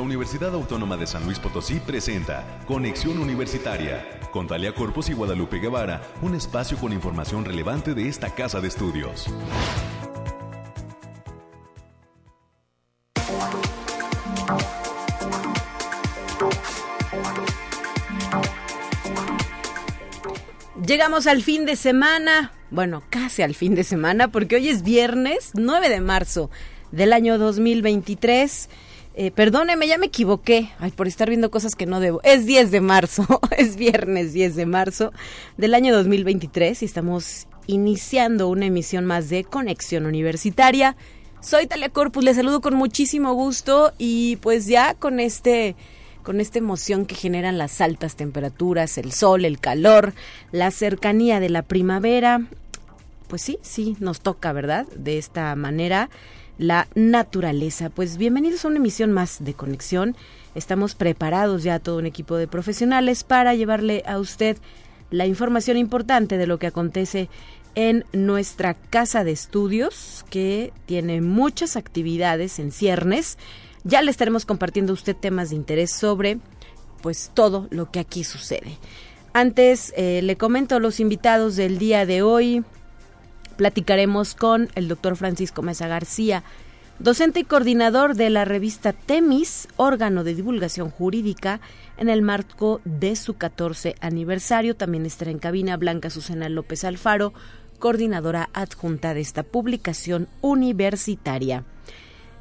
la Universidad Autónoma de San Luis Potosí presenta Conexión Universitaria con Talia Corpus y Guadalupe Guevara, un espacio con información relevante de esta casa de estudios. Llegamos al fin de semana, bueno, casi al fin de semana, porque hoy es viernes 9 de marzo del año 2023. Eh, perdóneme, ya me equivoqué. Ay, por estar viendo cosas que no debo. Es 10 de marzo, es viernes 10 de marzo del año 2023 y estamos iniciando una emisión más de Conexión Universitaria. Soy Talia Corpus, les saludo con muchísimo gusto y pues ya con este con esta emoción que generan las altas temperaturas, el sol, el calor, la cercanía de la primavera. Pues sí, sí, nos toca, ¿verdad? De esta manera la naturaleza. Pues bienvenidos a una emisión más de conexión. Estamos preparados ya todo un equipo de profesionales para llevarle a usted la información importante de lo que acontece en nuestra casa de estudios, que tiene muchas actividades en ciernes. Ya le estaremos compartiendo a usted temas de interés sobre pues todo lo que aquí sucede. Antes eh, le comento los invitados del día de hoy. Platicaremos con el doctor Francisco Mesa García, docente y coordinador de la revista Temis, órgano de divulgación jurídica, en el marco de su 14 aniversario. También estará en cabina Blanca Susana López Alfaro, coordinadora adjunta de esta publicación universitaria.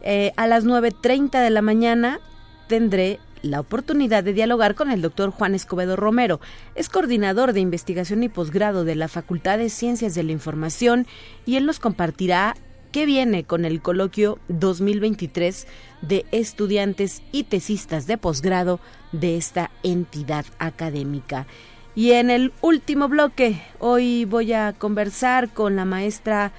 Eh, a las 9.30 de la mañana tendré la oportunidad de dialogar con el doctor Juan Escobedo Romero. Es coordinador de investigación y posgrado de la Facultad de Ciencias de la Información y él nos compartirá qué viene con el coloquio 2023 de estudiantes y tesistas de posgrado de esta entidad académica. Y en el último bloque, hoy voy a conversar con la maestra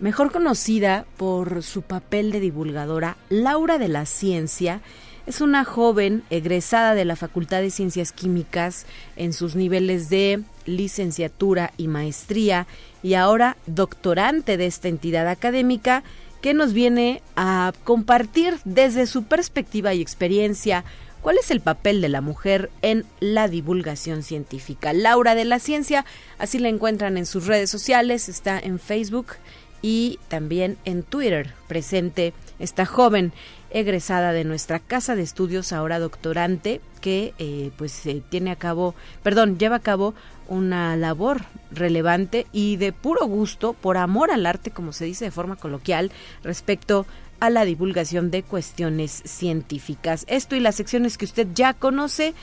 mejor conocida por su papel de divulgadora, Laura de la Ciencia, es una joven egresada de la Facultad de Ciencias Químicas en sus niveles de licenciatura y maestría y ahora doctorante de esta entidad académica que nos viene a compartir desde su perspectiva y experiencia cuál es el papel de la mujer en la divulgación científica. Laura de la Ciencia, así la encuentran en sus redes sociales, está en Facebook y también en Twitter presente esta joven egresada de nuestra casa de estudios, ahora doctorante, que eh, pues eh, tiene a cabo, perdón, lleva a cabo una labor relevante y de puro gusto, por amor al arte, como se dice de forma coloquial, respecto a la divulgación de cuestiones científicas. Esto y las secciones que usted ya conoce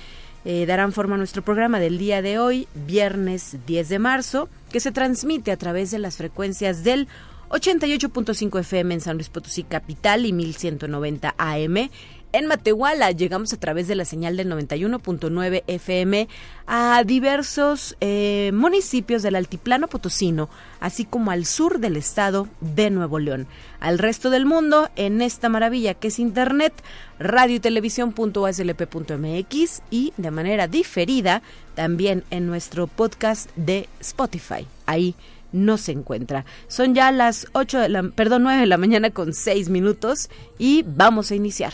eh, darán forma a nuestro programa del día de hoy, viernes 10 de marzo, que se transmite a través de las frecuencias del 88.5 FM en San Luis Potosí Capital y 1190 AM. En Matehuala llegamos a través de la señal del 91.9 FM a diversos eh, municipios del altiplano potosino, así como al sur del estado de Nuevo León. Al resto del mundo, en esta maravilla que es Internet, radio y televisión.uslp.mx y de manera diferida también en nuestro podcast de Spotify. Ahí no se encuentra. Son ya las 8 de la, perdón, 9 de la mañana con 6 minutos y vamos a iniciar.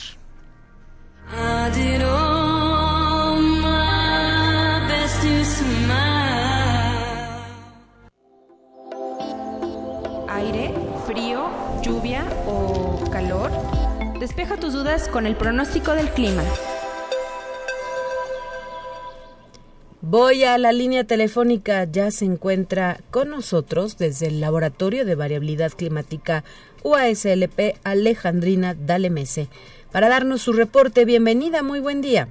Aire, frío, lluvia o calor. Despeja tus dudas con el pronóstico del clima. Voy a la línea telefónica, ya se encuentra con nosotros desde el Laboratorio de Variabilidad Climática UASLP Alejandrina Dalemese para darnos su reporte. Bienvenida, muy buen día.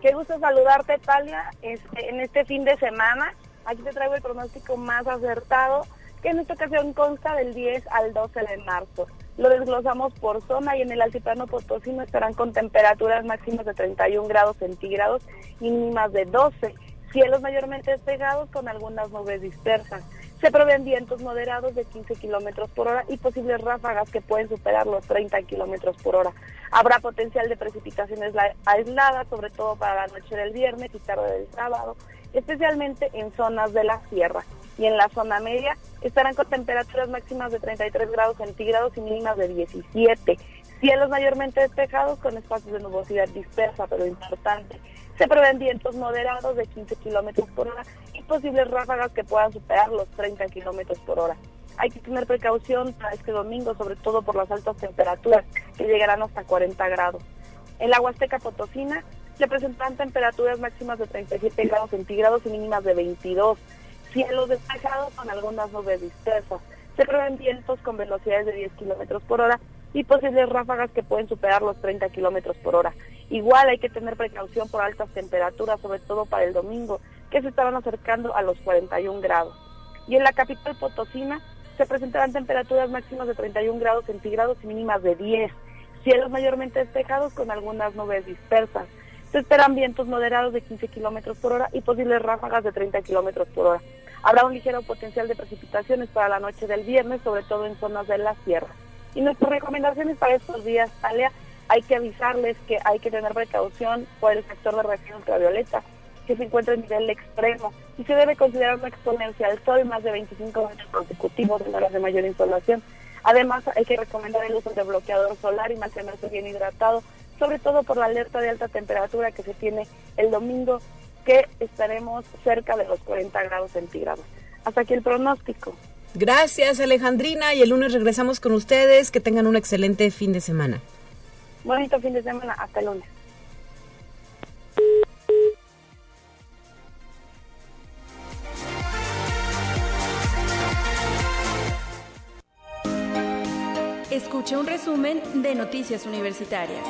Qué gusto saludarte, Talia, este, en este fin de semana. Aquí te traigo el pronóstico más acertado, que en esta ocasión consta del 10 al 12 de marzo. Lo desglosamos por zona y en el altiplano potosino estarán con temperaturas máximas de 31 grados centígrados y mínimas de 12. Cielos mayormente despegados con algunas nubes dispersas. Se proveen vientos moderados de 15 kilómetros por hora y posibles ráfagas que pueden superar los 30 kilómetros por hora. Habrá potencial de precipitaciones aisladas, sobre todo para la noche del viernes y tarde del sábado, especialmente en zonas de la sierra. Y en la zona media estarán con temperaturas máximas de 33 grados centígrados y mínimas de 17. Cielos mayormente despejados con espacios de nubosidad dispersa, pero importante. Se prevén vientos moderados de 15 kilómetros por hora y posibles ráfagas que puedan superar los 30 kilómetros por hora. Hay que tener precaución para este domingo, sobre todo por las altas temperaturas que llegarán hasta 40 grados. En la Huasteca Potosina se presentan temperaturas máximas de 37 grados centígrados y mínimas de 22 cielos despejados con algunas nubes dispersas. Se prevén vientos con velocidades de 10 kilómetros por hora y posibles ráfagas que pueden superar los 30 kilómetros por hora. Igual hay que tener precaución por altas temperaturas, sobre todo para el domingo, que se estaban acercando a los 41 grados. Y en la capital potosina se presentarán temperaturas máximas de 31 grados centígrados y mínimas de 10. Cielos mayormente despejados con algunas nubes dispersas. Se esperan vientos moderados de 15 kilómetros por hora y posibles ráfagas de 30 kilómetros por hora. Habrá un ligero potencial de precipitaciones para la noche del viernes, sobre todo en zonas de la sierra. Y nuestras recomendaciones para estos días, Talia, hay que avisarles que hay que tener precaución por el factor de radiación ultravioleta, que se encuentra en nivel extremo y se debe considerar una exponencia al sol más de 25 minutos consecutivos en horas de mayor insolación. Además, hay que recomendar el uso de bloqueador solar y mantenerse bien hidratado, sobre todo por la alerta de alta temperatura que se tiene el domingo que estaremos cerca de los 40 grados centígrados. Hasta aquí el pronóstico. Gracias Alejandrina y el lunes regresamos con ustedes. Que tengan un excelente fin de semana. Bonito fin de semana. Hasta el lunes. Escuche un resumen de Noticias Universitarias.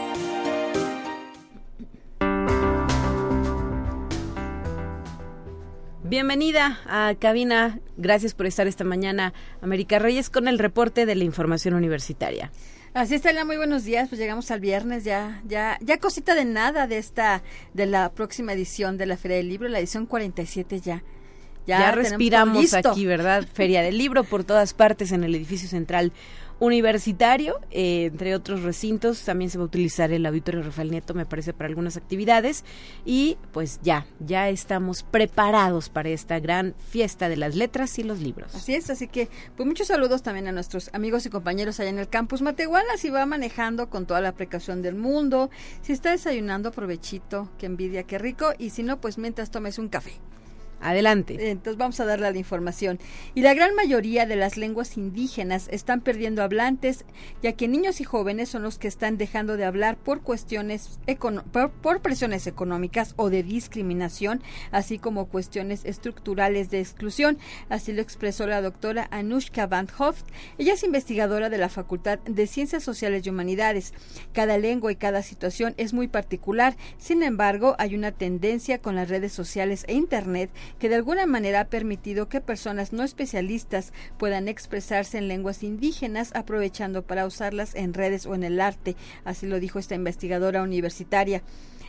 Bienvenida a cabina. Gracias por estar esta mañana, América Reyes, con el reporte de la información universitaria. Así está, muy buenos días. Pues llegamos al viernes, ya, ya, ya cosita de nada de esta, de la próxima edición de la Feria del Libro, la edición 47 ya. Ya, ya respiramos aquí, ¿verdad? Feria del Libro por todas partes en el edificio central universitario, eh, entre otros recintos. También se va a utilizar el auditorio Rafael Nieto, me parece, para algunas actividades. Y pues ya, ya estamos preparados para esta gran fiesta de las letras y los libros. Así es, así que pues muchos saludos también a nuestros amigos y compañeros allá en el campus Matehuala. Si va manejando con toda la precaución del mundo, si está desayunando, aprovechito, qué envidia, qué rico. Y si no, pues mientras tomes un café. Adelante. Entonces vamos a darle la información. Y la gran mayoría de las lenguas indígenas están perdiendo hablantes, ya que niños y jóvenes son los que están dejando de hablar por cuestiones por, presiones económicas o de discriminación, así como cuestiones estructurales de exclusión. Así lo expresó la doctora Anushka Van Hoft. Ella es investigadora de la Facultad de Ciencias Sociales y Humanidades. Cada lengua y cada situación es muy particular. Sin embargo, hay una tendencia con las redes sociales e Internet que de alguna manera ha permitido que personas no especialistas puedan expresarse en lenguas indígenas aprovechando para usarlas en redes o en el arte, así lo dijo esta investigadora universitaria.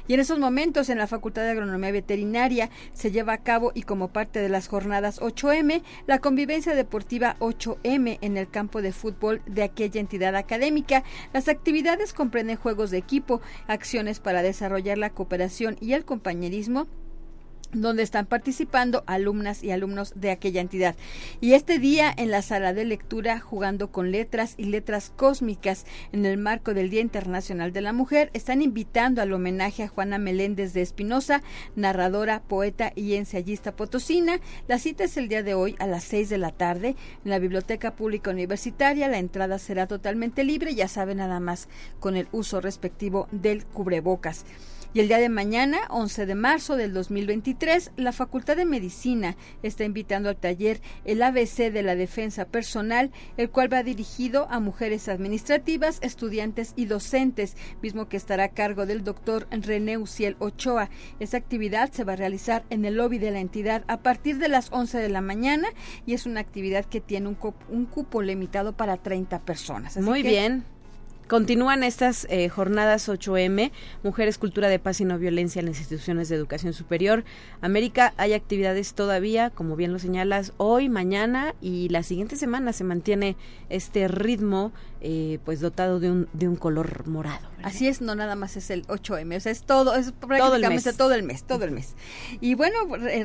Y en esos momentos en la Facultad de Agronomía Veterinaria se lleva a cabo y como parte de las jornadas 8M, la convivencia deportiva 8M en el campo de fútbol de aquella entidad académica. Las actividades comprenden juegos de equipo, acciones para desarrollar la cooperación y el compañerismo, donde están participando alumnas y alumnos de aquella entidad. Y este día en la sala de lectura, jugando con letras y letras cósmicas en el marco del Día Internacional de la Mujer, están invitando al homenaje a Juana Meléndez de Espinosa, narradora, poeta y ensayista potosina. La cita es el día de hoy a las seis de la tarde en la Biblioteca Pública Universitaria. La entrada será totalmente libre, ya sabe nada más, con el uso respectivo del cubrebocas. Y el día de mañana, 11 de marzo del 2023, la Facultad de Medicina está invitando al taller el ABC de la defensa personal, el cual va dirigido a mujeres administrativas, estudiantes y docentes, mismo que estará a cargo del doctor René Uciel Ochoa. Esta actividad se va a realizar en el lobby de la entidad a partir de las 11 de la mañana y es una actividad que tiene un, un cupo limitado para 30 personas. Muy bien. Continúan estas eh, jornadas 8M, Mujeres, Cultura de Paz y No Violencia en las instituciones de educación superior. América, hay actividades todavía, como bien lo señalas, hoy, mañana y la siguiente semana se mantiene este ritmo eh, pues dotado de un, de un color morado. Así es, no nada más es el 8M, o sea, es todo, es prácticamente todo el mes, todo el mes. Y bueno,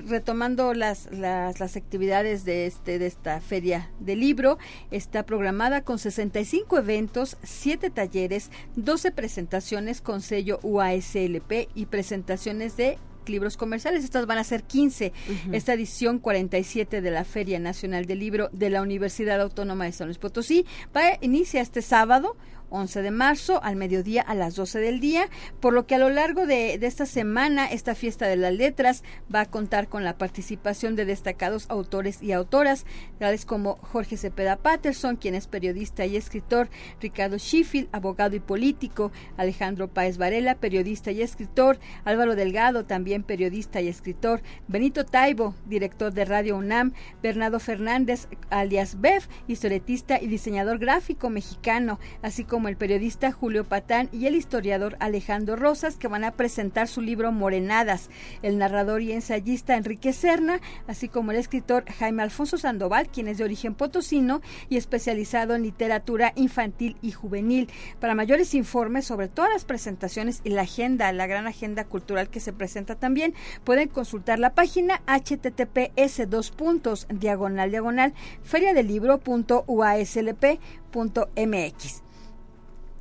retomando las, las, las, actividades de, este, de esta feria del libro, está programada con 65 eventos, 7 talleres, 12 presentaciones con sello UASLP y presentaciones de libros comerciales. Estas van a ser 15. Esta edición 47 de la Feria Nacional del Libro de la Universidad Autónoma de San Luis Potosí va, inicia este sábado 11 de marzo al mediodía a las 12 del día, por lo que a lo largo de, esta semana esta fiesta de las letras va a contar con la participación de destacados autores y autoras, tales como Jorge Cepeda Patterson, quien es periodista y escritor, Ricardo Sheffield, abogado y político, Alejandro Páez Varela, periodista y escritor, Álvaro Delgado, también periodista y escritor, Benito Taibo, director de Radio UNAM, Bernardo Fernández, alias Bev, historietista y diseñador gráfico mexicano, así como como el periodista Julio Patán y el historiador Alejandro Rosas, que van a presentar su libro Morenadas, el narrador y ensayista Enrique Serna, así como el escritor Jaime Alfonso Sandoval, quien es de origen potosino y especializado en literatura infantil y juvenil. Para mayores informes sobre todas las presentaciones y la agenda, la gran agenda cultural que se presenta también, pueden consultar la página https dos puntos diagonal diagonal feriadelibro.uaslp.mx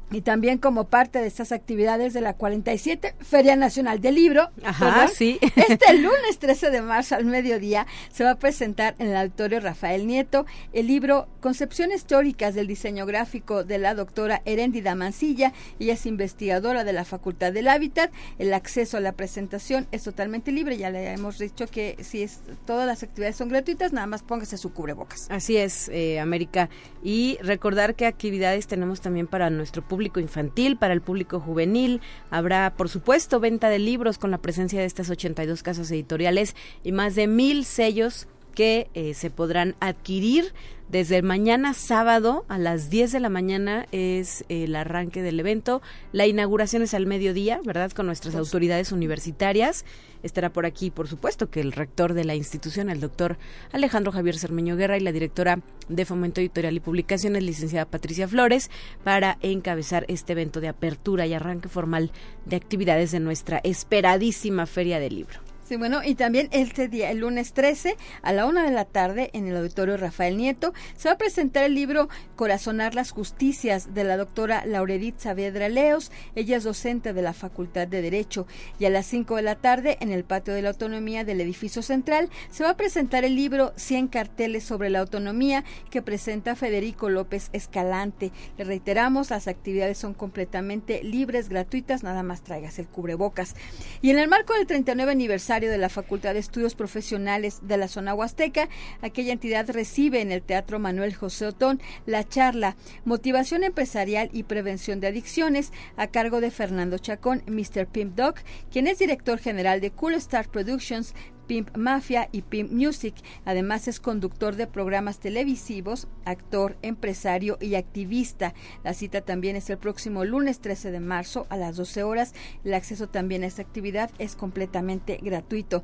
y también como parte de estas actividades de la 47 Feria Nacional del Libro. Ajá, sí. Este lunes 13 de marzo al mediodía se va a presentar en el auditorio Rafael Nieto el libro Concepciones teóricas del diseño gráfico de la doctora Erendida Mancilla. Ella es investigadora de la Facultad del Hábitat. El acceso a la presentación es totalmente libre. Ya le hemos dicho que si es todas las actividades son gratuitas, nada más póngase su cubrebocas. Así es, eh, América. Y recordar qué actividades tenemos también para nuestro público público infantil, para el público juvenil. Habrá, por supuesto, venta de libros con la presencia de estas 82 casas editoriales y más de mil sellos que eh, se podrán adquirir desde mañana sábado a las 10 de la mañana es el arranque del evento. La inauguración es al mediodía, ¿verdad? Con nuestras autoridades universitarias. Estará por aquí, por supuesto, que el rector de la institución, el doctor Alejandro Javier Cermeño Guerra y la directora de Fomento Editorial y Publicaciones, licenciada Patricia Flores, para encabezar este evento de apertura y arranque formal de actividades de nuestra esperadísima Feria del Libro. Sí, bueno, y también este día, el lunes 13, a la una de la tarde, en el auditorio Rafael Nieto, se va a presentar el libro Corazonar las Justicias de la doctora Lauredit Saavedra Leos. Ella es docente de la Facultad de Derecho. Y a las 5 de la tarde, en el patio de la autonomía del edificio central, se va a presentar el libro 100 carteles sobre la autonomía que presenta Federico López Escalante. Le reiteramos, las actividades son completamente libres, gratuitas, nada más traigas el cubrebocas. Y en el marco del 39 aniversario, de la Facultad de Estudios Profesionales de la zona huasteca. Aquella entidad recibe en el Teatro Manuel José Otón la charla Motivación Empresarial y Prevención de Adicciones a cargo de Fernando Chacón, Mr. Pimp Dog, quien es director general de Cool Star Productions, Pimp Mafia y Pimp Music. Además es conductor de programas televisivos, actor, empresario y activista. La cita también es el próximo lunes 13 de marzo a las 12 horas. El acceso también a esta actividad es completamente gratuito.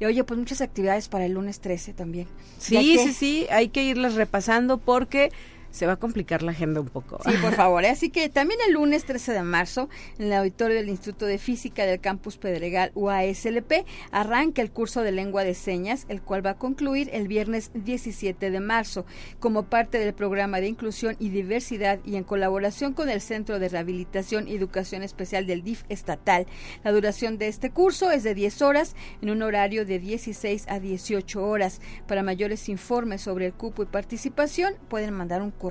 Y oye, pues muchas actividades para el lunes 13 también. Sí, sí, sí, hay que irlas repasando porque se va a complicar la agenda un poco. Sí, por favor. ¿eh? Así que también el lunes 13 de marzo, en el auditorio del Instituto de Física del Campus Pedregal UASLP, arranca el curso de lengua de señas, el cual va a concluir el viernes 17 de marzo, como parte del programa de inclusión y diversidad y en colaboración con el Centro de Rehabilitación y Educación Especial del DIF estatal. La duración de este curso es de 10 horas, en un horario de 16 a 18 horas. Para mayores informes sobre el cupo y participación, pueden mandar un correo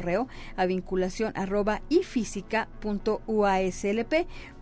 a vinculación arroba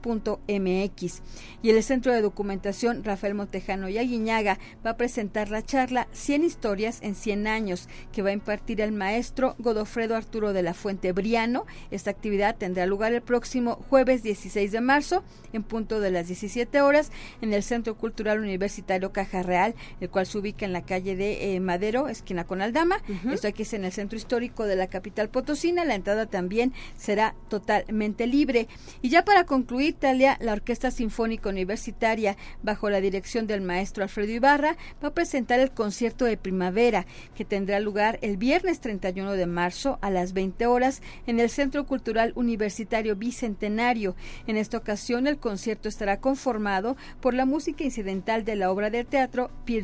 mx Y el Centro de Documentación Rafael Montejano y Aguiñaga va a presentar la charla 100 historias en 100 años que va a impartir el maestro Godofredo Arturo de la Fuente Briano. Esta actividad tendrá lugar el próximo jueves 16 de marzo en punto de las 17 horas en el Centro Cultural Universitario Caja Real, el cual se ubica en la calle de eh, Madero, esquina con Aldama. Esto aquí es en el centro histórico de la capital potosina. La entrada también será totalmente libre. Y ya para concluir, Talia, la Orquesta Sinfónica Universitaria, bajo la dirección del maestro Alfredo Ibarra, va a presentar el concierto de primavera que tendrá lugar el viernes 31 de marzo a las 20 horas en el Centro Cultural Universitario Bicentenario. En esta ocasión, el concierto estará conformado por la música incidental de la obra de teatro Peer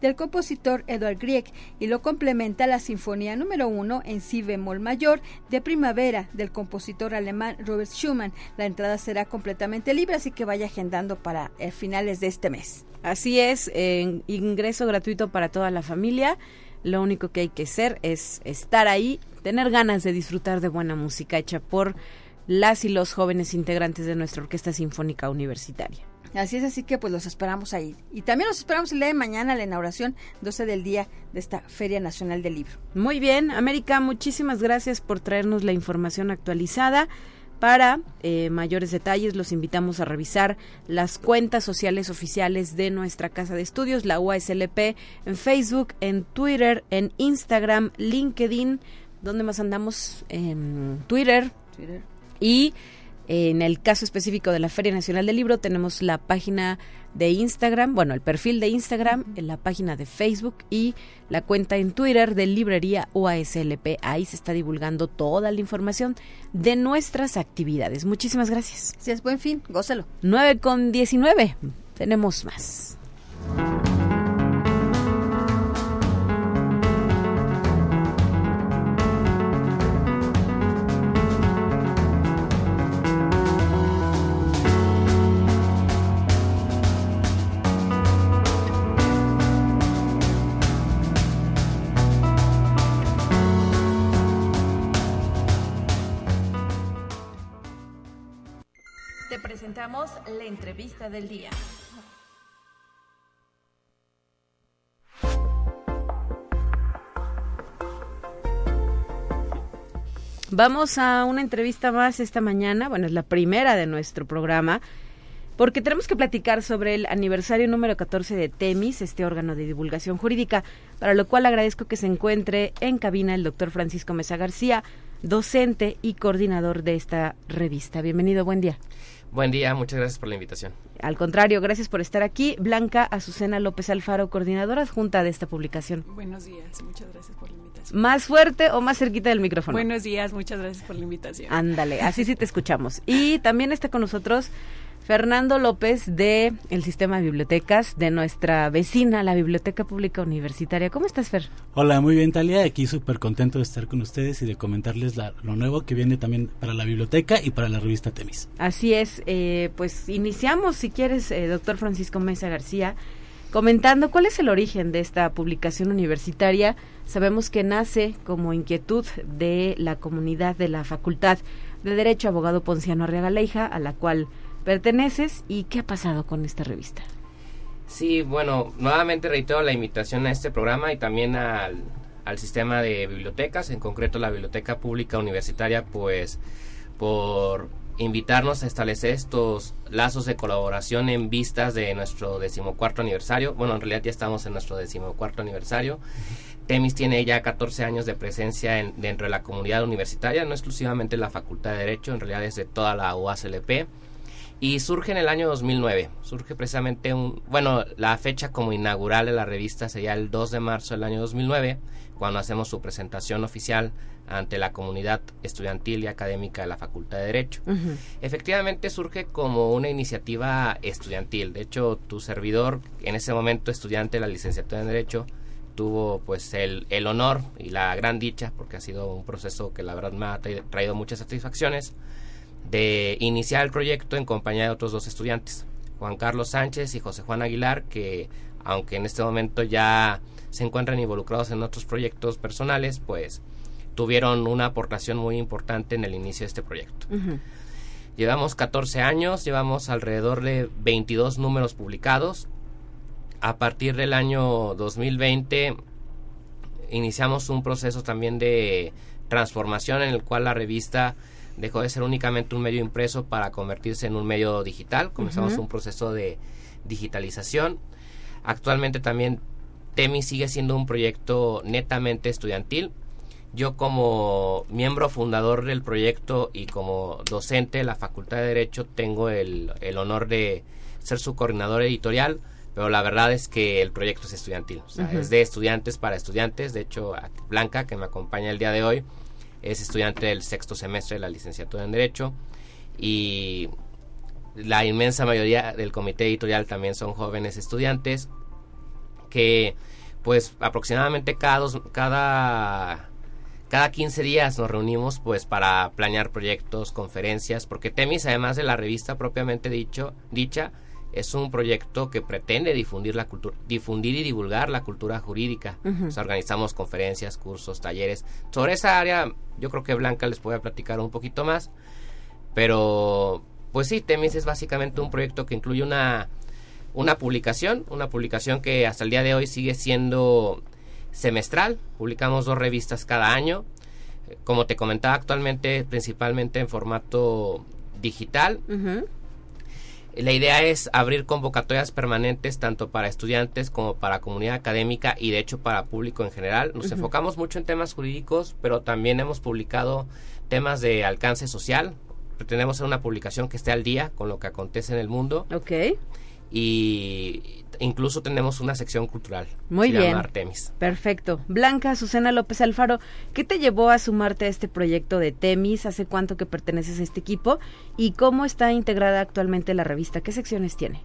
del compositor Edward Grieg y lo complementa la Sinfonía número 1 en si bemol mayor de Primavera del compositor alemán Robert Schumann. La entrada será completamente libre, así que vaya agendando para eh, finales de este mes. Así es, ingreso gratuito para toda la familia. Lo único que hay que hacer es estar ahí, tener ganas de disfrutar de buena música hecha por las y los jóvenes integrantes de nuestra Orquesta Sinfónica Universitaria. Así es, así que pues los esperamos ahí. Y también los esperamos el día de mañana, la inauguración 12 del día de esta Feria Nacional del Libro. Muy bien, América, muchísimas gracias por traernos la información actualizada. Para eh, mayores detalles los invitamos a revisar las cuentas sociales oficiales de nuestra casa de estudios, la UASLP, en Facebook, en Twitter, en Instagram, LinkedIn, ¿dónde más andamos? En Twitter. Twitter. Y en el caso específico de la Feria Nacional del Libro tenemos la página de Instagram, bueno, el perfil de Instagram, la página de Facebook y la cuenta en Twitter de Librería UASLP. Ahí se está divulgando toda la información de nuestras actividades. Muchísimas gracias. Si es buen fin, gózalo. 9 con 19. Tenemos más. La entrevista del día. Vamos a una entrevista más esta mañana, bueno, es la primera de nuestro programa, porque tenemos que platicar sobre el aniversario número 14 de TEMIS, este órgano de divulgación jurídica, para lo cual agradezco que se encuentre en cabina el doctor Francisco Mesa García, docente y coordinador de esta revista. Bienvenido, buen día. Buen día, muchas gracias por la invitación. Al contrario, gracias por estar aquí. Blanca Azucena López Alfaro, coordinadora adjunta de esta publicación. Buenos días, muchas gracias por la invitación. ¿Más fuerte o más cerquita del micrófono? Buenos días, muchas gracias por la invitación. Ándale, así sí te escuchamos. Y también está con nosotros Fernando López de el Sistema de Bibliotecas de nuestra vecina, la Biblioteca Pública Universitaria. ¿Cómo estás, Fer? Hola, muy bien, Talia. Aquí súper contento de estar con ustedes y de comentarles lo nuevo que viene también para la biblioteca y para la revista Temis. Así es. Eh, pues iniciamos, si quieres, eh, doctor Francisco Mesa García, comentando cuál es el origen de esta publicación universitaria. Sabemos que nace como inquietud de la comunidad de la Facultad de Derecho Abogado Ponciano Arriaga Leija, a la cual perteneces y qué ha pasado con esta revista. Sí, bueno, nuevamente reitero la invitación a este programa y también al, al sistema de bibliotecas, en concreto la Biblioteca Pública Universitaria, pues por invitarnos a establecer estos lazos de colaboración en vistas de nuestro decimocuarto aniversario. Bueno, en realidad ya estamos en nuestro decimocuarto aniversario. Temis tiene ya 14 años de presencia en, dentro de la comunidad universitaria, no exclusivamente la Facultad de Derecho, en realidad es de toda la UASLP. Y surge en el año 2009. Surge precisamente un. Bueno, la fecha como inaugural de la revista sería el 2 de marzo del año 2009, cuando hacemos su presentación oficial ante la comunidad estudiantil y académica de la Facultad de Derecho. Efectivamente surge como una iniciativa estudiantil. De hecho, tu servidor, en ese momento estudiante de la licenciatura en Derecho, tuvo pues el, el honor y la gran dicha, porque ha sido un proceso que la verdad me ha traído muchas satisfacciones, de iniciar el proyecto en compañía de otros dos estudiantes, Juan Carlos Sánchez y José Juan Aguilar, que aunque en este momento ya se encuentran involucrados en otros proyectos personales, pues tuvieron una aportación muy importante en el inicio de este proyecto. Llevamos 14 años, llevamos alrededor de 22 números publicados. A partir del año 2020 iniciamos un proceso también de transformación en el cual la revista dejó de ser únicamente un medio impreso para convertirse en un medio digital. Comenzamos un proceso de digitalización. Actualmente también TEMI sigue siendo un proyecto netamente estudiantil. yo como miembro fundador del proyecto y como docente de la Facultad de Derecho tengo el, el honor de ser su coordinador editorial, pero la verdad es que el proyecto es estudiantil, o sea, Ujú. es de estudiantes para estudiantes, de hecho Blanca, que me acompaña el día de hoy, es estudiante del sexto semestre de la licenciatura en Derecho y la inmensa mayoría del comité editorial también son jóvenes estudiantes que pues aproximadamente cada dos, cada cada 15 días nos reunimos pues para planear proyectos, conferencias, porque Temis además de la revista propiamente dicho, dicha es un proyecto que pretende difundir la cultura, difundir y divulgar la cultura jurídica. Ujú. O sea, organizamos conferencias, cursos, talleres. Sobre esa área yo creo que Blanca les puede platicar un poquito más. Pero pues sí, Temis es básicamente un proyecto que incluye una una publicación, una publicación que hasta el día de hoy sigue siendo semestral, publicamos dos revistas cada año, como te comentaba actualmente principalmente en formato digital. La idea es abrir convocatorias permanentes tanto para estudiantes como para comunidad académica y de hecho para público en general. Nos enfocamos mucho en temas jurídicos, pero también hemos publicado temas de alcance social. Pretendemos hacer una publicación que esté al día con lo que acontece en el mundo Ok. Y incluso tenemos una sección cultural. Muy se llama bien. Artemis. Perfecto. Blanca, Susana López Alfaro, ¿qué te llevó a sumarte a este proyecto de Temis? ¿Hace cuánto que perteneces a este equipo? ¿Y cómo está integrada actualmente la revista? ¿Qué secciones tiene?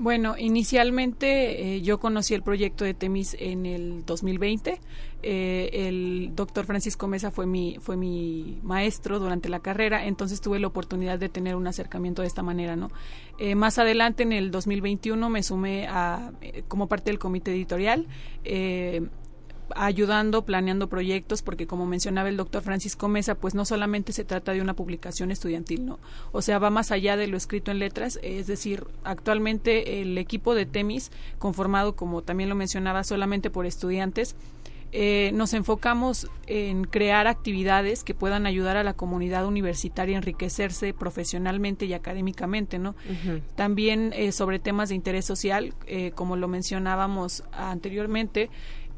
Bueno, inicialmente eh, yo conocí el proyecto de Temis en el 2020. Eh, el doctor Francisco Mesa fue mi, fue mi maestro durante la carrera, entonces tuve la oportunidad de tener un acercamiento de esta manera, ¿no? Eh, más adelante, en el 2021, me sumé a, eh, como parte del comité editorial. Ayudando, planeando proyectos, porque como mencionaba el doctor Francisco Mesa, pues no solamente se trata de una publicación estudiantil, ¿no? O sea, va más allá de lo escrito en letras, es decir, actualmente el equipo de Temis, conformado, como también lo mencionaba, solamente por estudiantes, eh, nos enfocamos en crear actividades que puedan ayudar a la comunidad universitaria a enriquecerse profesionalmente y académicamente, ¿no? También eh, sobre temas de interés social, eh, como lo mencionábamos anteriormente,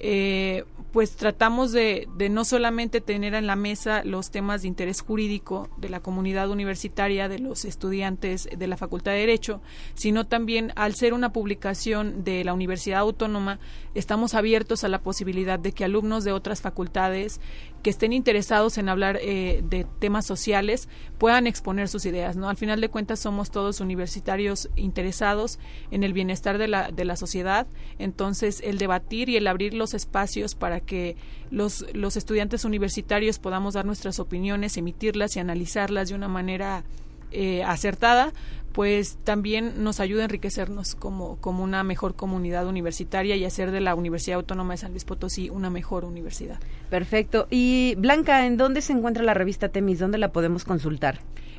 eh, pues tratamos de, de no solamente tener en la mesa los temas de interés jurídico de la comunidad universitaria, de los estudiantes de la Facultad de Derecho, sino también al ser una publicación de la Universidad Autónoma, estamos abiertos a la posibilidad de que alumnos de otras facultades que estén interesados en hablar eh, de temas sociales puedan exponer sus ideas. ¿no? Al final de cuentas somos todos universitarios interesados en el bienestar de la, de la sociedad, entonces el debatir y el abrir los espacios para que los, los estudiantes universitarios podamos dar nuestras opiniones, emitirlas y analizarlas de una manera eh, acertada, pues también nos ayuda a enriquecernos como, como una mejor comunidad universitaria y hacer de la Universidad Autónoma de San Luis Potosí una mejor universidad. Perfecto. Y Blanca, ¿en dónde se encuentra la revista Temis? ¿Dónde la podemos consultar?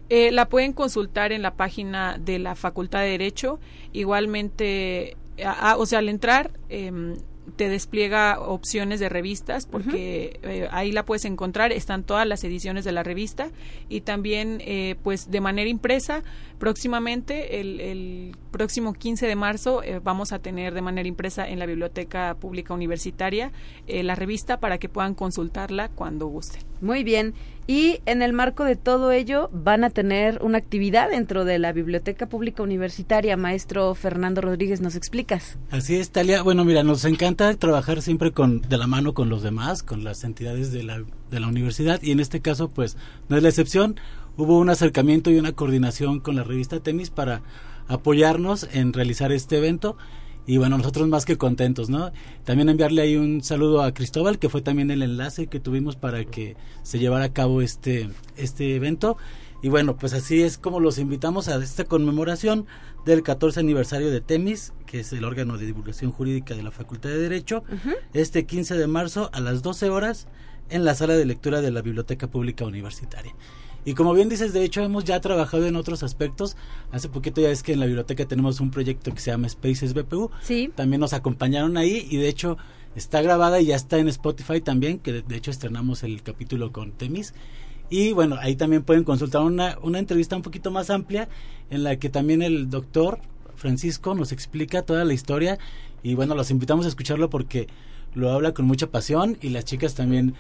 Eh, la pueden consultar en la página de la Facultad de Derecho. Igualmente, a- a- o sea, al entrar, em, te despliega opciones de revistas porque eh, ahí la puedes encontrar están todas las ediciones de la revista y también eh, pues de manera impresa próximamente el, el próximo 15 de marzo eh, vamos a tener de manera impresa en la biblioteca pública universitaria eh, la revista para que puedan consultarla cuando gusten Muy bien. Y en el marco de todo ello van a tener una actividad dentro de la Biblioteca Pública Universitaria. Maestro Fernando Rodríguez, ¿nos explicas? Así es, Talia. Bueno, mira, nos encanta trabajar siempre con de la mano con los demás, con las entidades de la, de la universidad y en este caso, pues, no es la excepción. Hubo un acercamiento y una coordinación con la revista Temis para apoyarnos en realizar este evento y bueno, nosotros más que contentos, ¿no? También enviarle ahí un saludo a Cristóbal, que fue también el enlace que tuvimos para que se llevara a cabo este, este evento. Y bueno, pues así es como los invitamos a esta conmemoración del 14 aniversario de Temis, que es el órgano de divulgación jurídica de la Facultad de Derecho, este 15 de marzo a las 12 horas en la sala de lectura de la Biblioteca Pública Universitaria. Y como bien dices, de hecho hemos ya trabajado en otros aspectos. Hace poquito ya es que en la biblioteca tenemos un proyecto que se llama Spaces BPU. Sí. También nos acompañaron ahí y de hecho está grabada y ya está en Spotify también, que de, de hecho estrenamos el capítulo con Temis. Y bueno, ahí también pueden consultar una, una entrevista un poquito más amplia en la que también el doctor Francisco nos explica toda la historia y bueno, los invitamos a escucharlo porque lo habla con mucha pasión y las chicas también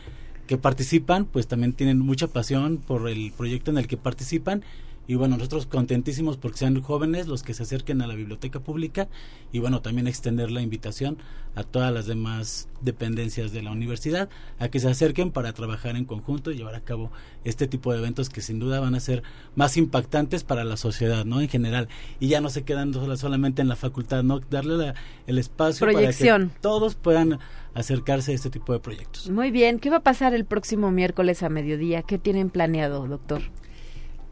que participan, pues también tienen mucha pasión por el proyecto en el que participan y bueno, nosotros contentísimos porque sean jóvenes los que se acerquen a la biblioteca pública y bueno, también extender la invitación a todas las demás dependencias de la universidad a que se acerquen para trabajar en conjunto y llevar a cabo este tipo de eventos que sin duda van a ser más impactantes para la sociedad, ¿no? En general. Y ya no se quedan solamente en la facultad, ¿no? Darle el espacio para que todos puedan acercarse a este tipo de proyectos. Muy bien, ¿qué va a pasar el próximo miércoles a mediodía? ¿Qué tienen planeado, doctor?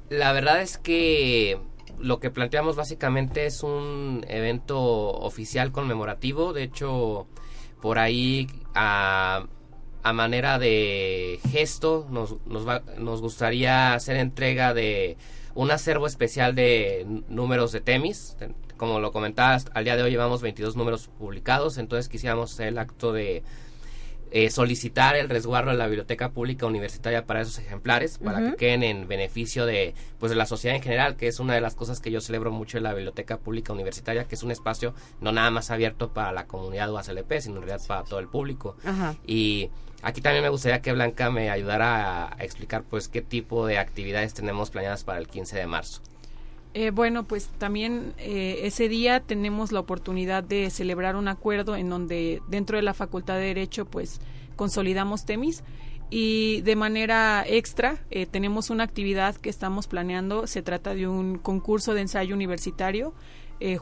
La verdad es que lo que planteamos básicamente es un evento oficial conmemorativo. De hecho, por ahí a, manera de gesto nos, nos, nos gustaría hacer entrega de un acervo especial de números de Temis. Como lo comentabas, al día de hoy llevamos 22 números publicados, entonces quisiéramos hacer el acto de eh, solicitar el resguardo de la biblioteca pública universitaria para esos ejemplares, para que queden en beneficio de, pues, de la sociedad en general, que es una de las cosas que yo celebro mucho en la biblioteca pública universitaria, que es un espacio no nada más abierto para la comunidad UASLP, sino en realidad para todo el público. Y aquí también me gustaría que Blanca me ayudara a, a explicar pues qué tipo de actividades tenemos planeadas para el 15 de marzo. Eh, bueno, pues también eh, ese día tenemos la oportunidad de celebrar un acuerdo en donde dentro de la Facultad de Derecho pues consolidamos TEMIS y de manera extra eh, tenemos una actividad que estamos planeando, se trata de un concurso de ensayo universitario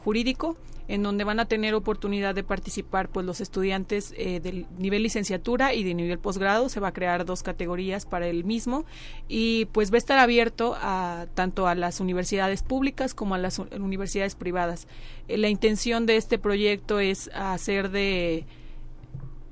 jurídico en donde van a tener oportunidad de participar pues los estudiantes eh, del nivel licenciatura y de nivel posgrado. Se va a crear dos categorías para el mismo. Y pues va a estar abierto a tanto a las universidades públicas como a las universidades privadas. Eh, la intención de este proyecto es hacer de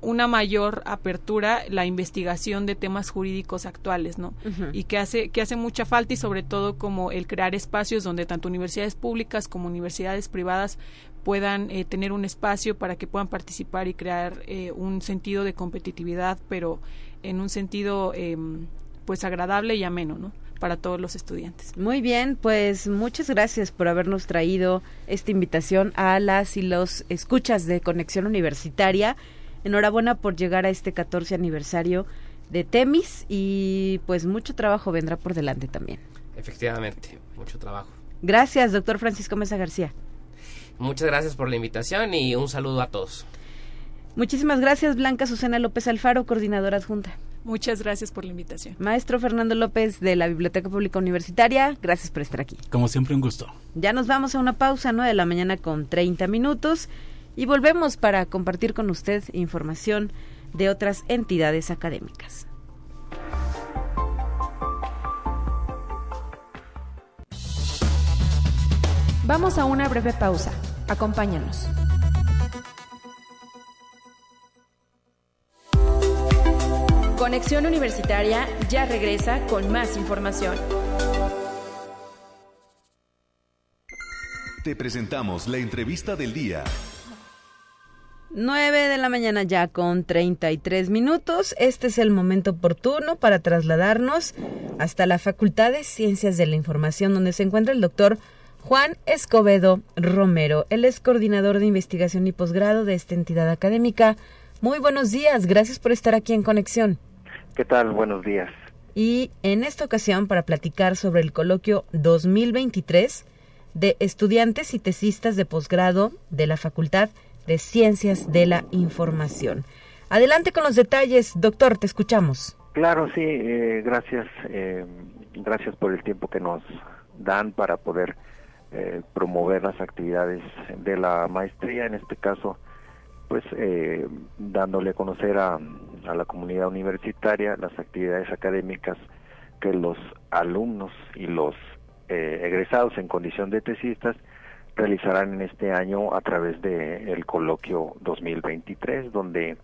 una mayor apertura la investigación de temas jurídicos actuales, ¿no? Y que hace que hace mucha falta y sobre todo como el crear espacios donde tanto universidades públicas como universidades privadas puedan eh, tener un espacio para que puedan participar y crear eh, un sentido de competitividad, pero en un sentido em, pues agradable y ameno, ¿no? para todos los estudiantes. Muy bien, pues muchas gracias por habernos traído esta invitación a las y los escuchas de Conexión Universitaria. Enhorabuena por llegar a este 14 aniversario de Temis y pues mucho trabajo vendrá por delante también. Efectivamente, mucho trabajo. Gracias, doctor Francisco Mesa García. Muchas gracias por la invitación y un saludo a todos. Muchísimas gracias, Blanca Susana López Alfaro, coordinadora adjunta. Muchas gracias por la invitación. Maestro Fernando López de la Biblioteca Pública Universitaria, gracias por estar aquí. Como siempre, un gusto. Ya nos vamos a una pausa, ¿no? De la mañana con 30 minutos. Y volvemos para compartir con usted información de otras entidades académicas. Vamos a una breve pausa. Acompáñanos. Conexión Universitaria ya regresa con más información. Te presentamos la entrevista del día. 9 de la mañana ya con 33 minutos. Este es el momento oportuno para trasladarnos hasta la Facultad de Ciencias de la Información, donde se encuentra el doctor Juan Escobedo Romero. Él es coordinador de investigación y posgrado de esta entidad académica. Muy buenos días, gracias por estar aquí en Conexión. ¿Qué tal? Buenos días. Y en esta ocasión para platicar sobre el coloquio 2023 de estudiantes y tesistas de posgrado de la Facultad de Ciencias de la Información. Adelante con los detalles, doctor, te escuchamos. Claro, sí, eh, gracias, eh, gracias por el tiempo que nos dan para poder eh, promover las actividades de la maestría, en este caso, pues dándole a conocer a la comunidad universitaria las actividades académicas que los alumnos y los egresados en condición de tesistas realizarán en este año a través de el coloquio 2023 donde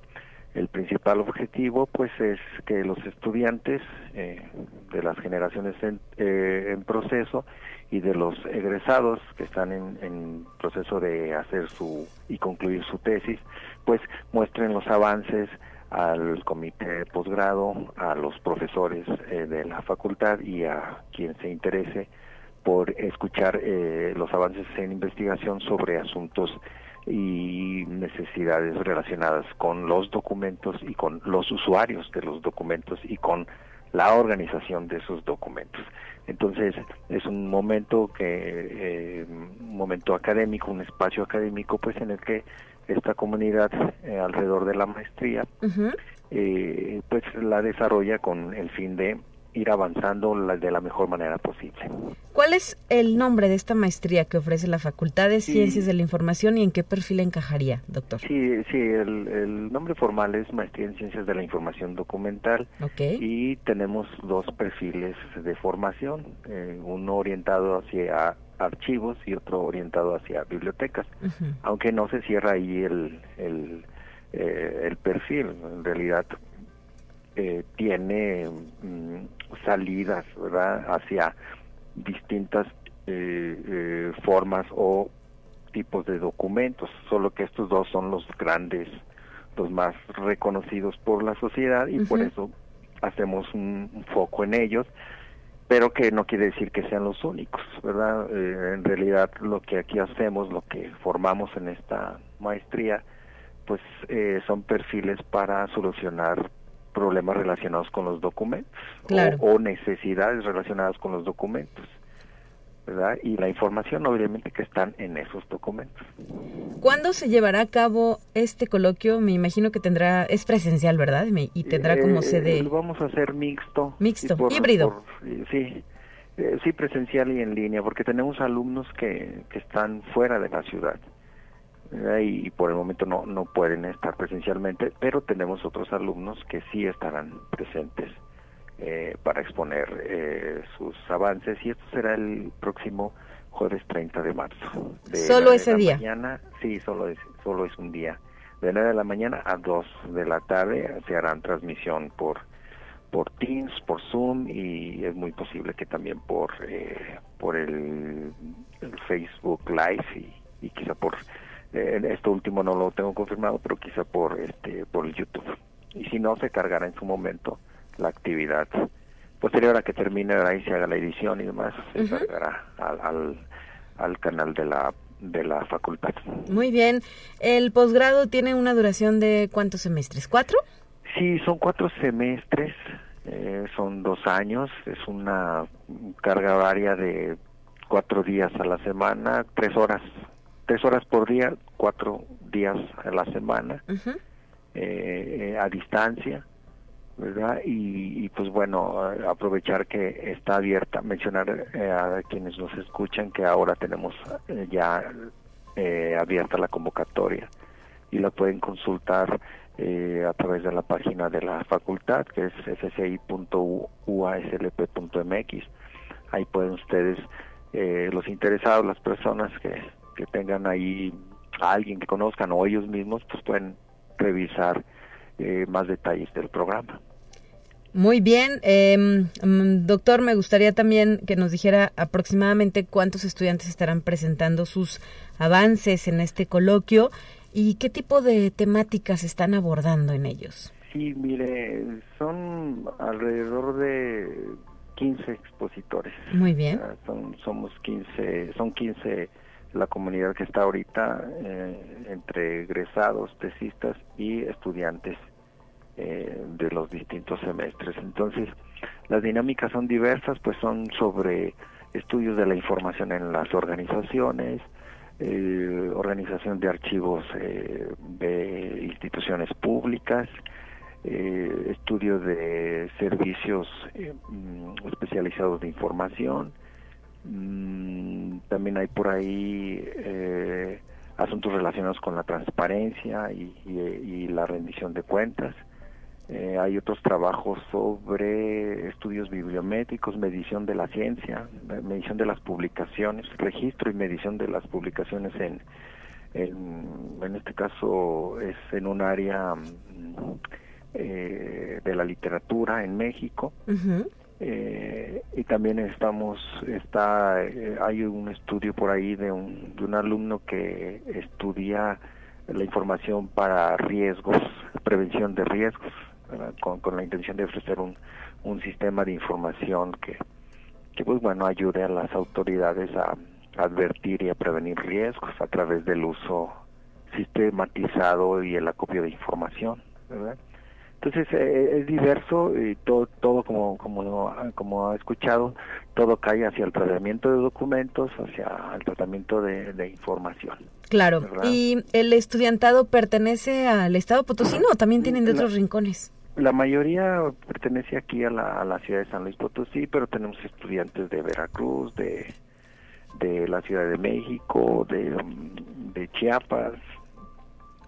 el principal objetivo pues es que los estudiantes eh, de las generaciones en, eh, en, proceso y de los egresados que están en, en, proceso de hacer su y concluir su tesis pues muestren los avances al comité de posgrado a los profesores eh, de la facultad y a quien se interese por escuchar eh, los avances en investigación sobre asuntos y necesidades relacionadas con los documentos y con los usuarios de los documentos y con la organización de esos documentos. Entonces es un momento que eh, un momento académico, un espacio académico, pues en el que esta comunidad eh, alrededor de la maestría, eh, pues la desarrolla con el fin de ir avanzando de la mejor manera posible. ¿Cuál es el nombre de esta maestría que ofrece la Facultad de Ciencias de la Información y en qué perfil encajaría, doctor? Sí, sí, el, nombre formal es Maestría en Ciencias de la Información Documental. Y tenemos dos perfiles de formación, eh, uno orientado hacia archivos y otro orientado hacia bibliotecas, aunque no se cierra ahí el, el, eh, el perfil, en realidad eh, tiene mm, salidas ¿verdad? hacia distintas eh, eh, formas o tipos de documentos, solo que estos dos son los grandes, los más reconocidos por la sociedad y por eso hacemos un, foco en ellos, pero que no quiere decir que sean los únicos, ¿verdad? en realidad lo que aquí hacemos, lo que formamos en esta maestría, pues son perfiles para solucionar problemas relacionados con los documentos o, necesidades relacionadas con los documentos. ¿verdad? Y la información obviamente que están en esos documentos. ¿Cuándo se llevará a cabo este coloquio? Me imagino que tendrá, es presencial, ¿verdad? Y tendrá como eh, sede... Lo vamos a hacer mixto. Mixto, híbrido. sí, eh, sí, presencial y en línea, porque tenemos alumnos que, que están fuera de la ciudad y, por el momento no, no pueden estar presencialmente, pero tenemos otros alumnos que sí estarán presentes eh, para exponer eh, sus avances y esto será el próximo jueves 30 de marzo. ¿Solo ese día? Mañana, sí, solo es, solo es un día. De 9 de la mañana a 2 de la tarde se harán transmisión por por Teams, por Zoom y es muy posible que también por eh, por el, Facebook Live y, y quizá por eh, esto último no lo tengo confirmado, pero quizá por este por el YouTube. Y si no, se cargará en su momento la actividad. Posterior a que termine ahí se haga la edición y demás, se cargará al, al, canal de la de la facultad. Muy bien. ¿El posgrado tiene una duración de cuántos semestres? ¿Cuatro? Sí, son cuatro semestres, eh, son dos años, es una carga varia de cuatro días a la semana, tres horas tres horas por día, cuatro días a la semana, eh, a distancia, ¿verdad? Y, pues bueno, aprovechar que está abierta, mencionar eh, a quienes nos escuchan que ahora tenemos eh, ya abierta la convocatoria y la pueden consultar a través de la página de la facultad, que es fci.uaslp.mx. Ahí pueden ustedes, los interesados, las personas que que tengan ahí a alguien que conozcan o ellos mismos, pues pueden revisar eh, más detalles del programa. Muy bien, mm, doctor, me gustaría también que nos dijera aproximadamente cuántos estudiantes estarán presentando sus avances en este coloquio y qué tipo de temáticas están abordando en ellos. Sí, mire, son alrededor de 15 expositores. Muy bien. son, somos 15, son 15 la comunidad que está ahorita eh, entre egresados, tesistas y estudiantes eh, de los distintos semestres. Entonces, las dinámicas son diversas, pues son sobre estudios de la información en las organizaciones, eh, organización de archivos de instituciones públicas, estudio de servicios mm, especializados de información, Mm, también hay por ahí eh, asuntos relacionados con la transparencia y, la rendición de cuentas. Eh, hay otros trabajos sobre estudios bibliométricos, medición de la ciencia, medición de las publicaciones, registro y medición de las publicaciones en, en, este caso es en un área mm, eh, de la literatura en México. Eh, y también estamos, está, eh, hay un estudio por ahí de un, de un alumno que estudia la información para riesgos, prevención de riesgos, con, con, la intención de ofrecer un, un sistema de información que, que pues bueno ayude a las autoridades a advertir y a prevenir riesgos a través del uso sistematizado y el acopio de información, ¿verdad? Entonces eh, es diverso y todo, todo como, como, como ha escuchado, todo cae hacia el tratamiento de documentos, hacia el tratamiento de, información. Claro. ¿Y el estudiantado pertenece al Estado Potosino o también tienen de otros rincones? La mayoría pertenece aquí a la, a la ciudad de San Luis Potosí, pero tenemos estudiantes de Veracruz, de, de la Ciudad de México, de, de Chiapas,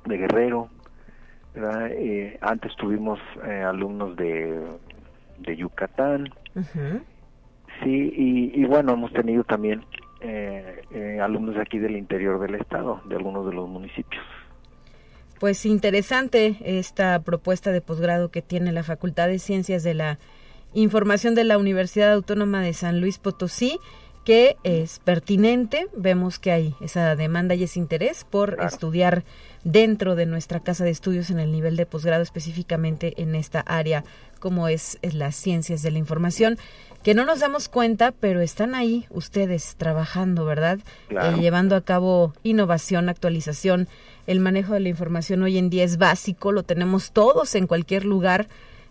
de Guerrero. Eh, antes tuvimos eh, alumnos de, de Yucatán. Sí, y, y, bueno, hemos tenido también eh, eh, alumnos aquí del interior del estado, de algunos de los municipios. Pues interesante esta propuesta de posgrado que tiene la Facultad de Ciencias de la Información de la Universidad Autónoma de San Luis Potosí que es pertinente. Vemos que hay esa demanda y ese interés por estudiar dentro de nuestra casa de estudios en el nivel de posgrado, específicamente en esta área como es, las ciencias de la información, que no nos damos cuenta, pero están ahí ustedes trabajando, ¿verdad? Eh, llevando a cabo innovación, actualización. El manejo de la información hoy en día es básico, lo tenemos todos en cualquier lugar.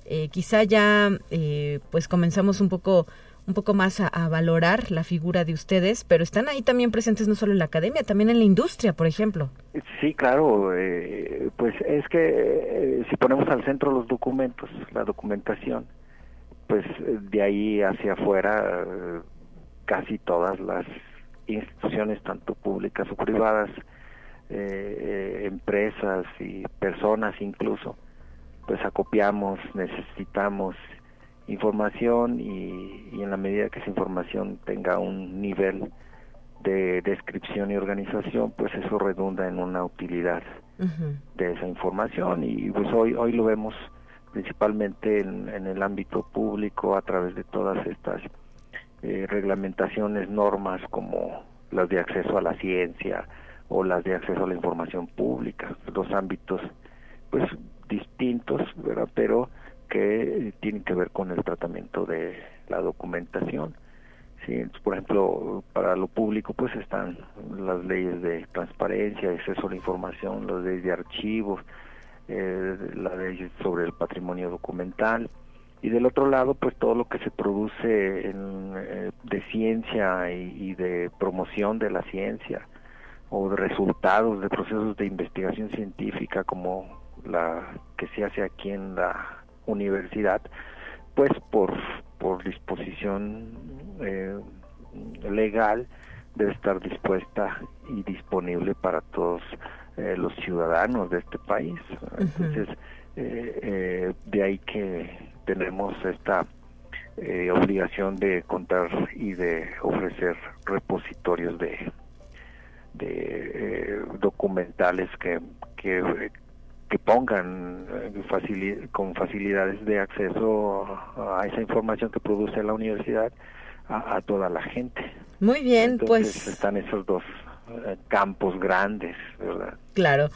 Eh, quizá ya eh, pues comenzamos un poco un poco más a, valorar la figura de ustedes, pero están ahí también presentes no solo en la academia, también en la industria, por ejemplo. Sí, claro, eh, pues es que eh, si ponemos al centro los documentos, la documentación, pues de ahí hacia afuera casi todas las instituciones, tanto públicas o privadas, eh, empresas y personas incluso, pues acopiamos, necesitamos información y, en la medida que esa información tenga un nivel de descripción y organización, pues eso redunda en una utilidad de esa información y pues hoy hoy lo vemos principalmente en, el ámbito público a través de todas estas eh, reglamentaciones, normas como las de acceso a la ciencia o las de acceso a la información pública, dos ámbitos pues distintos, ¿verdad? pero que tienen que ver con el tratamiento de la documentación. Por ejemplo, para lo público pues están las leyes de transparencia, acceso a la información, las leyes de archivos, eh, la ley sobre el patrimonio documental y del otro lado pues todo lo que se produce en, eh, de ciencia y, de promoción de la ciencia o de resultados de procesos de investigación científica como la que se hace aquí en la universidad, pues por, por disposición eh, legal debe estar dispuesta y disponible para todos eh, los ciudadanos de este país. Entonces, eh, de ahí que tenemos esta obligación de contar y de ofrecer repositorios de, de documentales que, que que pongan eh, con facilidades de acceso a esa información que produce la universidad a, toda la gente. Muy bien, pues están esos dos eh, campos grandes, ¿verdad? Claro.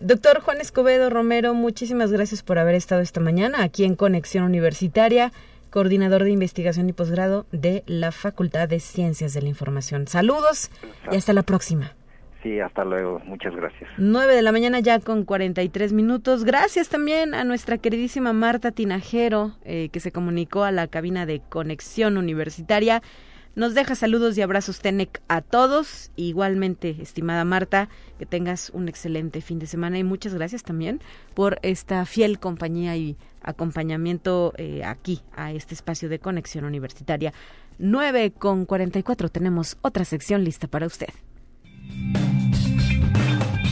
Doctor Juan Escobedo Romero, muchísimas gracias por haber estado esta mañana aquí en Conexión Universitaria, coordinador de investigación y posgrado de la Facultad de Ciencias de la Información. Saludos y hasta la próxima. Sí, hasta luego. Muchas gracias. 9 de la mañana ya con 43 minutos. Gracias también a nuestra queridísima Marta Tinajero, eh, que se comunicó a la cabina de conexión universitaria. Nos deja saludos y abrazos Tenec a todos. Igualmente, estimada Marta, que tengas un excelente fin de semana y muchas gracias también por esta fiel compañía y acompañamiento eh, aquí a este espacio de conexión universitaria. 9 con 44 tenemos otra sección lista para usted.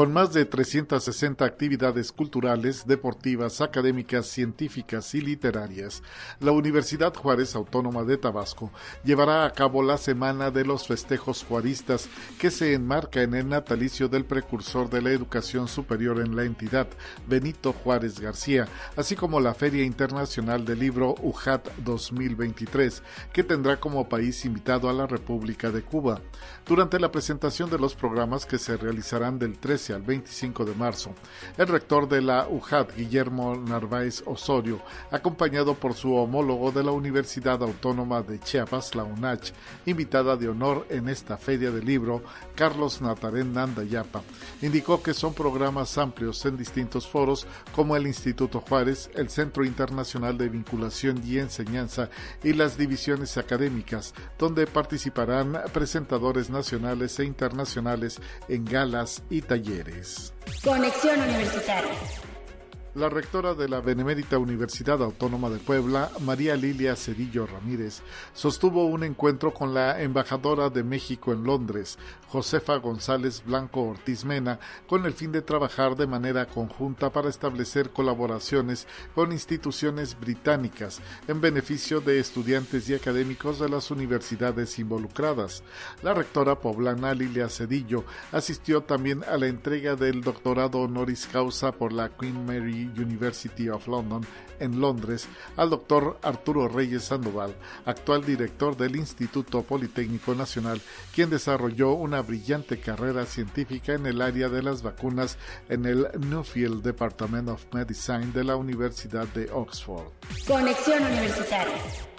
Con más de 360 actividades culturales, deportivas, académicas, científicas y literarias, la Universidad Juárez Autónoma de Tabasco llevará a cabo la Semana de los Festejos Juaristas, que se enmarca en el natalicio del precursor de la educación superior en la entidad, Benito Juárez García, así como la Feria Internacional del Libro UJAT 2023, que tendrá como país invitado a la República de Cuba. Durante la presentación de los programas que se realizarán del 13 15 al 25 de marzo. El rector de la UJAT, Guillermo Narváez Osorio, acompañado por su homólogo de la Universidad Autónoma de Chiapas, la UNACH, invitada de honor en esta feria del libro, Carlos Natarén Nandayapa, indicó que son programas amplios en distintos foros como el Instituto Juárez, el Centro Internacional de Vinculación y Enseñanza y las divisiones académicas, donde participarán presentadores nacionales e internacionales en galas y talleres. Conexión Universitaria. La rectora de la Benemérita Universidad Autónoma de Puebla, María Lilia Cedillo Ramírez, sostuvo un encuentro con la embajadora de México en Londres, Josefa González Blanco Ortiz Mena, con el fin de trabajar de manera conjunta para establecer colaboraciones con instituciones británicas en beneficio de estudiantes y académicos de las universidades involucradas. La rectora poblana Lilia Cedillo asistió también a la entrega del doctorado honoris causa por la Queen Mary University of London en Londres al doctor Arturo Reyes Sandoval, actual director del Instituto Politécnico Nacional, quien desarrolló una brillante carrera científica en el área de las vacunas en el Newfield Department of Medicine de la Universidad de Oxford. Conexión Universitaria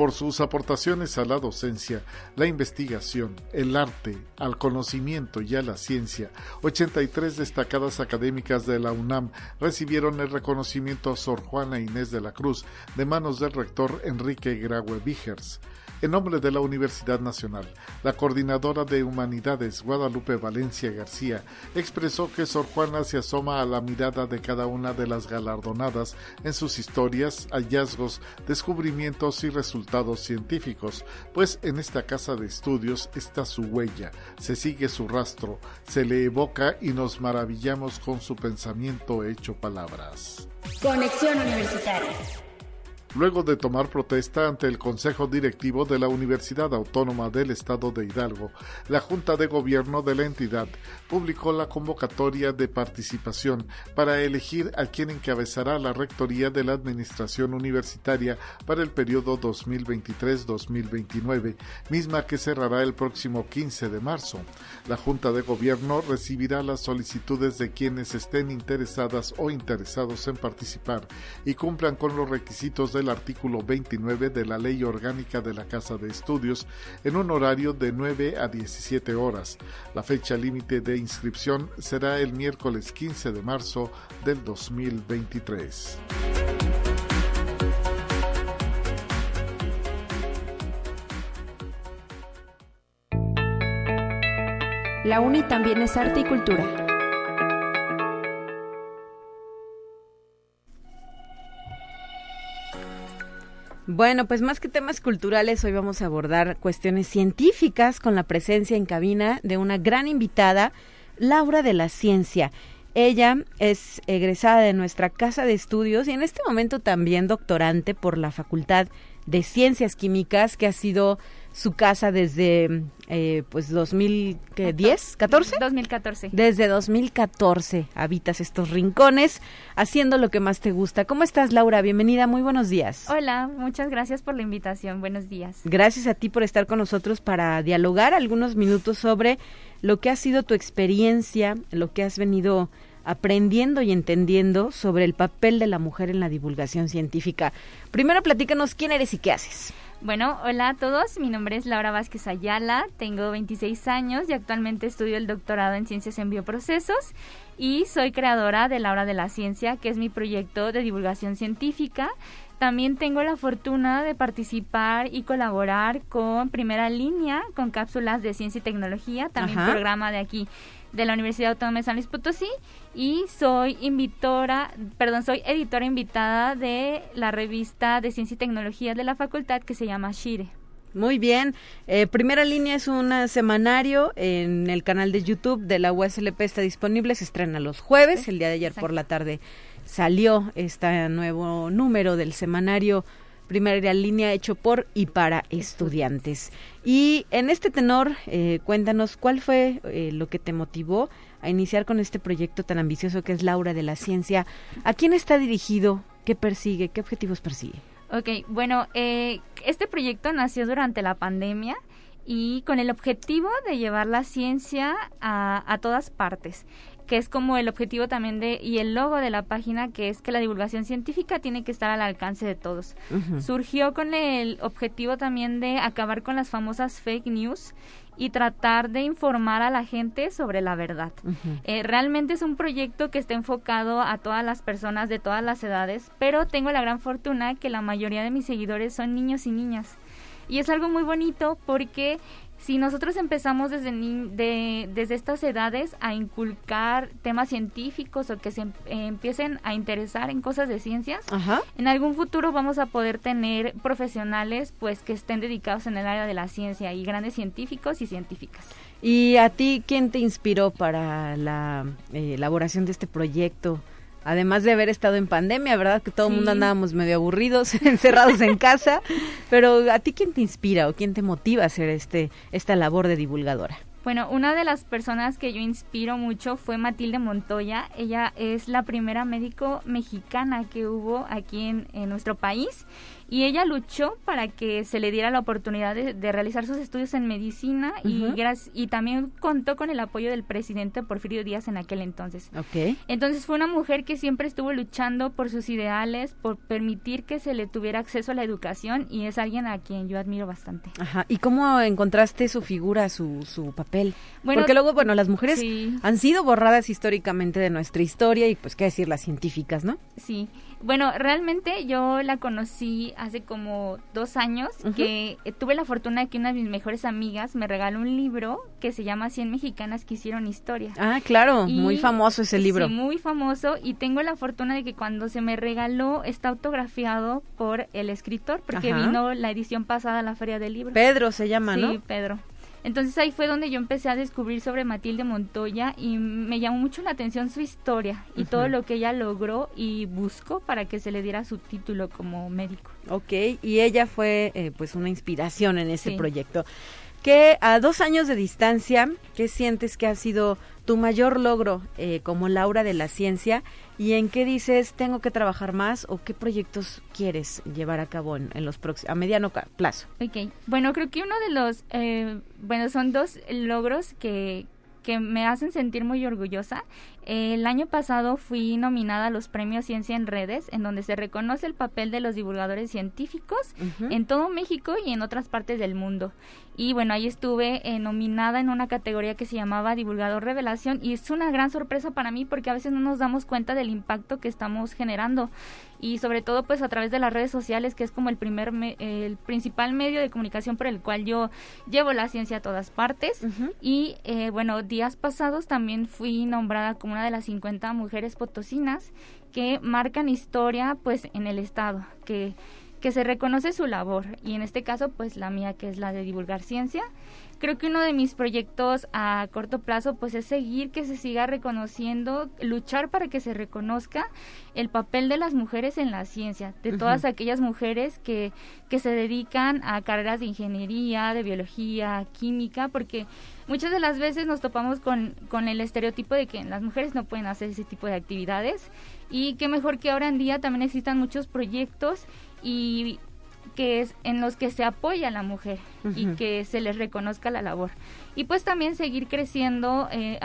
por sus aportaciones a la docencia, la investigación, el arte, al conocimiento y a la ciencia. 83 destacadas académicas de la UNAM recibieron el reconocimiento a Sor Juana Inés de la Cruz de manos del rector Enrique Graue Vigers. En nombre de la Universidad Nacional, la coordinadora de Humanidades Guadalupe Valencia García expresó que Sor Juana se asoma a la mirada de cada una de las galardonadas en sus historias, hallazgos, descubrimientos y resultados científicos, pues en esta casa de estudios está su huella, se sigue su rastro, se le evoca y nos maravillamos con su pensamiento hecho palabras. Conexión Universitaria luego de tomar protesta ante el Consejo Directivo de la Universidad Autónoma del Estado de Hidalgo, la Junta de Gobierno de la entidad publicó la convocatoria de participación para elegir a quien encabezará la Rectoría de la Administración Universitaria para el periodo 2023-2029, misma que cerrará el próximo 15 de marzo. La Junta de Gobierno recibirá las solicitudes de quienes estén interesadas o interesados en participar y cumplan con los requisitos de el artículo 29 de la Ley Orgánica de la Casa de Estudios en un horario de 9 a 17 horas. La fecha límite de inscripción será el miércoles 15 de marzo del 2023. La UNI también es arte y cultura. Bueno, pues más que temas culturales, hoy vamos a abordar cuestiones científicas con la presencia en cabina de una gran invitada, Laura de la Ciencia. Ella es egresada de nuestra casa de estudios y en este momento también doctorante por la Facultad de Ciencias Químicas, que ha sido su casa desde eh, pues 2010, 14? 2014. Desde 2014 habitas estos rincones haciendo lo que más te gusta. ¿Cómo estás, Laura? Bienvenida, muy buenos días. Hola, muchas gracias por la invitación. Buenos días. Gracias a ti por estar con nosotros para dialogar algunos minutos sobre lo que ha sido tu experiencia, lo que has venido aprendiendo y entendiendo sobre el papel de la mujer en la divulgación científica. Primero platícanos quién eres y qué haces. Bueno, hola a todos, mi nombre es Laura Vázquez Ayala, tengo 26 años y actualmente estudio el doctorado en Ciencias en Bioprocesos y soy creadora de La Hora de la Ciencia, que es mi proyecto de divulgación científica. También tengo la fortuna de participar y colaborar con Primera Línea, con cápsulas de ciencia y tecnología, también programa de aquí de la Universidad Autónoma de San Luis Potosí y soy invitora, perdón, soy editora invitada de la revista de Ciencia y Tecnología de la facultad que se llama Shire. Muy bien. Eh, primera línea es un semanario en el canal de YouTube de la USLP, está disponible, se estrena los jueves, el día de ayer por la tarde salió este nuevo número del semanario primera línea hecho por y para estudiantes. Y en este tenor, eh, cuéntanos cuál fue eh, lo que te motivó a iniciar con este proyecto tan ambicioso que es Laura de la Ciencia. ¿A quién está dirigido? ¿Qué persigue? ¿Qué objetivos persigue? Ok, bueno, eh, este proyecto nació durante la pandemia y con el objetivo de llevar la ciencia a, a todas partes que es como el objetivo también de y el logo de la página que es que la divulgación científica tiene que estar al alcance de todos. Surgió con el objetivo también de acabar con las famosas fake news y tratar de informar a la gente sobre la verdad. Eh, realmente es un proyecto que está enfocado a todas las personas de todas las edades, pero tengo la gran fortuna que la mayoría de mis seguidores son niños y niñas. Y es algo muy bonito porque si nosotros empezamos desde, desde estas edades a inculcar temas científicos o que se em, empiecen a interesar en cosas de ciencias, en algún futuro vamos a poder tener profesionales pues que estén dedicados en el área de la ciencia y grandes científicos y científicas. ¿Y a ti quién te inspiró para la eh, elaboración de este proyecto? Además de haber estado en pandemia, ¿verdad? Que todo el mundo andábamos medio aburridos, encerrados en casa, pero ¿a ti quién te inspira o quién te motiva a hacer este esta labor de divulgadora? Bueno, una de las personas que yo inspiro mucho fue Matilde Montoya. Ella es la primera médico mexicana que hubo aquí en, en nuestro país y ella luchó para que se le diera la oportunidad de, realizar sus estudios en medicina y, y también contó con el apoyo del presidente Porfirio Díaz en aquel entonces. Okay. Entonces fue una mujer que siempre estuvo luchando por sus ideales, por permitir que se le tuviera acceso a la educación y es alguien a quien yo admiro bastante. Ajá. ¿Y cómo encontraste su figura, su, su papel? Porque luego, bueno, las mujeres han sido borradas históricamente de nuestra historia y pues qué decir las científicas, ¿no? Sí. Bueno, realmente yo la conocí hace como dos años, que eh, tuve la fortuna de que una de mis mejores amigas me regaló un libro que se llama 100 mexicanas que hicieron historia. Ah, claro, muy famoso ese libro. Sí, muy famoso y tengo la fortuna de que cuando se me regaló está autografiado por el escritor, porque vino la edición pasada a la Feria del Libro. Pedro se llama, ¿no? Sí, Pedro. Entonces ahí fue donde yo empecé a descubrir sobre Matilde Montoya y me llamó mucho la atención su historia y todo lo que ella logró y buscó para que se le diera su título como médico. Ok, y ella fue eh, pues una inspiración en ese proyecto. Que a dos años de distancia, ¿qué sientes que ha sido tu mayor logro eh, como Laura de la ciencia y en qué dices tengo que trabajar más o qué proyectos quieres llevar a cabo en, los próximos a mediano plazo. Ok, bueno creo que uno de los eh, bueno son dos logros que que me hacen sentir muy orgullosa. El año pasado fui nominada a los premios Ciencia en Redes, en donde se reconoce el papel de los divulgadores científicos en todo México y en otras partes del mundo. Y bueno, ahí estuve eh, nominada en una categoría que se llamaba Divulgador Revelación y es una gran sorpresa para mí porque a veces no nos damos cuenta del impacto que estamos generando y sobre todo pues a través de las redes sociales que es como el primer el principal medio de comunicación por el cual yo llevo la ciencia a todas partes. Y eh, bueno días pasados también fui nombrada como una de las 50 mujeres potosinas que marcan historia pues en el estado que que se reconoce su labor y en este caso pues la mía que es la de divulgar ciencia. Creo que uno de mis proyectos a corto plazo pues es seguir que se siga reconociendo, luchar para que se reconozca el papel de las mujeres en la ciencia, de todas aquellas mujeres que, que se dedican a carreras de ingeniería, de biología, química, porque muchas de las veces nos topamos con, con el estereotipo de que las mujeres no pueden hacer ese tipo de actividades y que mejor que ahora en día también existan muchos proyectos y que es en los que se apoya a la mujer y que se les reconozca la labor. Y pues también seguir creciendo eh,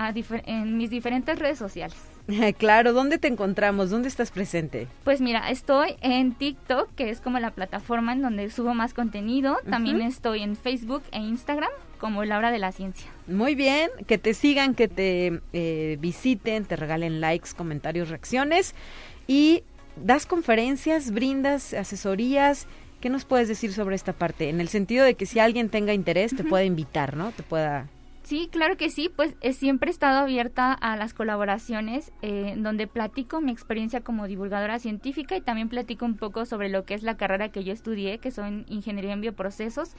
en mis diferentes redes sociales. Claro, ¿dónde te encontramos? ¿Dónde estás presente? Pues mira, estoy en TikTok, que es como la plataforma en donde subo más contenido. También estoy en Facebook e Instagram como Laura de la Ciencia. Muy bien, que te sigan, que te eh, visiten, te regalen likes, comentarios, reacciones y das conferencias, brindas asesorías. ¿Qué nos puedes decir sobre esta parte? En el sentido de que si alguien tenga interés, te pueda invitar, ¿no? Te pueda Sí, claro que sí, pues eh, siempre he estado abierta a las colaboraciones eh, donde platico mi experiencia como divulgadora científica y también platico un poco sobre lo que es la carrera que yo estudié, que son ingeniería en bioprocesos,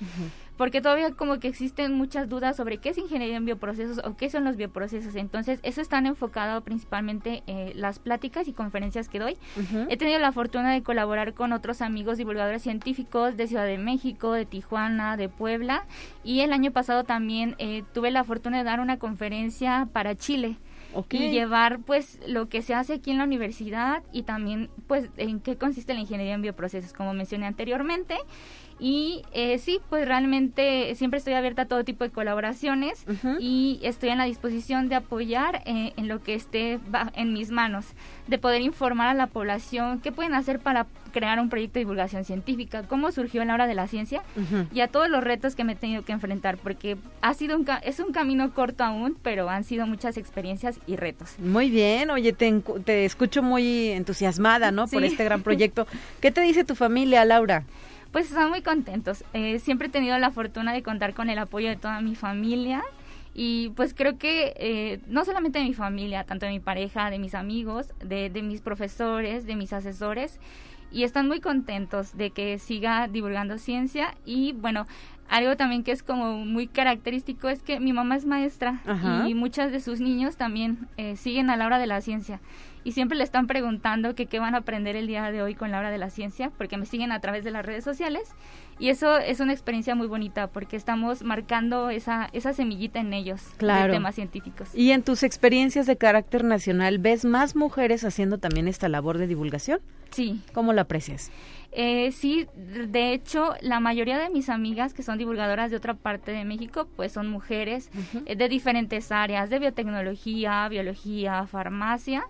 porque todavía como que existen muchas dudas sobre qué es ingeniería en bioprocesos o qué son los bioprocesos. Entonces, eso están enfocado principalmente eh, las pláticas y conferencias que doy. He tenido la fortuna de colaborar con otros amigos divulgadores científicos de Ciudad de México, de Tijuana, de Puebla y el año pasado también eh, tuve la fortuna de dar una conferencia para Chile. y llevar pues lo que se hace aquí en la universidad y también pues en qué consiste la ingeniería en bioprocesos, como mencioné anteriormente. Y eh, sí, pues realmente siempre estoy abierta a todo tipo de colaboraciones y estoy en la disposición de apoyar eh, en lo que esté en mis manos, de poder informar a la población qué pueden hacer para crear un proyecto de divulgación científica, cómo surgió en la hora de la ciencia y a todos los retos que me he tenido que enfrentar, porque ha sido un es un camino corto aún, pero han sido muchas experiencias y retos. Muy bien, oye, te, te escucho muy entusiasmada, ¿no? Por este gran proyecto. ¿Qué te dice tu familia, Laura? Pues están muy contentos. Eh, siempre he tenido la fortuna de contar con el apoyo de toda mi familia y pues creo que eh, no solamente de mi familia, tanto de mi pareja, de mis amigos, de, de mis profesores, de mis asesores, y están muy contentos de que siga divulgando ciencia y bueno, algo también que es como muy característico es que mi mamá es maestra y muchos de sus niños también eh, siguen a la hora de la ciencia y siempre le están preguntando que qué van a aprender el día de hoy con la hora de la ciencia porque me siguen a través de las redes sociales y eso es una experiencia muy bonita porque estamos marcando esa, esa semillita en ellos de temas científicos. Y en tus experiencias de carácter nacional, ¿ves más mujeres haciendo también esta labor de divulgación? Sí. ¿Cómo la aprecias? Eh, sí, de hecho, la mayoría de mis amigas que son divulgadoras de otra parte de México, pues son mujeres eh, de diferentes áreas, de biotecnología, biología, farmacia,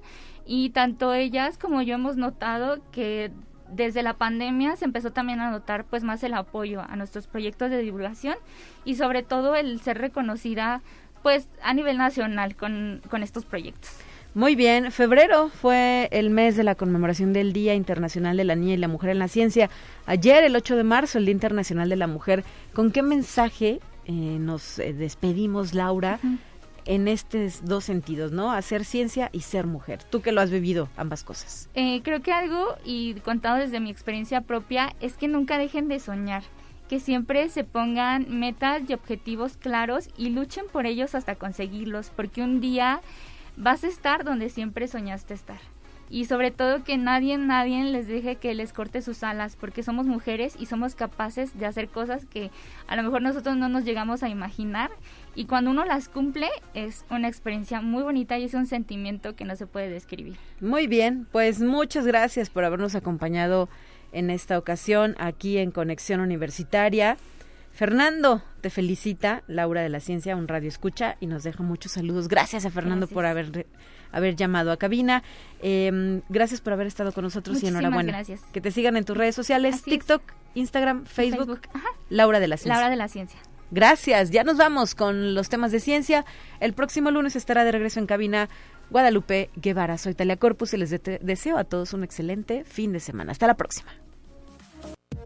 y tanto ellas como yo hemos notado que desde la pandemia se empezó también a notar pues más el apoyo a nuestros proyectos de divulgación y sobre todo el ser reconocida pues a nivel nacional con, con estos proyectos. Muy bien, febrero fue el mes de la conmemoración del Día Internacional de la Niña y la Mujer en la Ciencia. Ayer, el 8 de marzo, el Día Internacional de la Mujer. ¿Con qué mensaje eh, nos eh, despedimos, Laura? en estos dos sentidos, ¿no? Hacer ciencia y ser mujer. Tú que lo has vivido, ambas cosas. Eh, creo que algo, y contado desde mi experiencia propia, es que nunca dejen de soñar, que siempre se pongan metas y objetivos claros y luchen por ellos hasta conseguirlos, porque un día vas a estar donde siempre soñaste estar. Y sobre todo que nadie, nadie les deje que les corte sus alas, porque somos mujeres y somos capaces de hacer cosas que a lo mejor nosotros no nos llegamos a imaginar. Y cuando uno las cumple es una experiencia muy bonita y es un sentimiento que no se puede describir. Muy bien, pues muchas gracias por habernos acompañado en esta ocasión aquí en Conexión Universitaria. Fernando te felicita, Laura de la Ciencia, un radio escucha y nos deja muchos saludos. Gracias a Fernando por haber, haber llamado a cabina. Em, gracias por haber estado con nosotros y enhorabuena. Gracias. Que te sigan en tus redes sociales, TikTok, Instagram, Facebook, Laura de la Ciencia. Laura de la Ciencia. Gracias, ya nos vamos con los temas de ciencia. El próximo lunes estará de regreso en cabina Guadalupe Guevara. Soy Talia Corpus y les deseo a todos un excelente fin de semana. Hasta la próxima.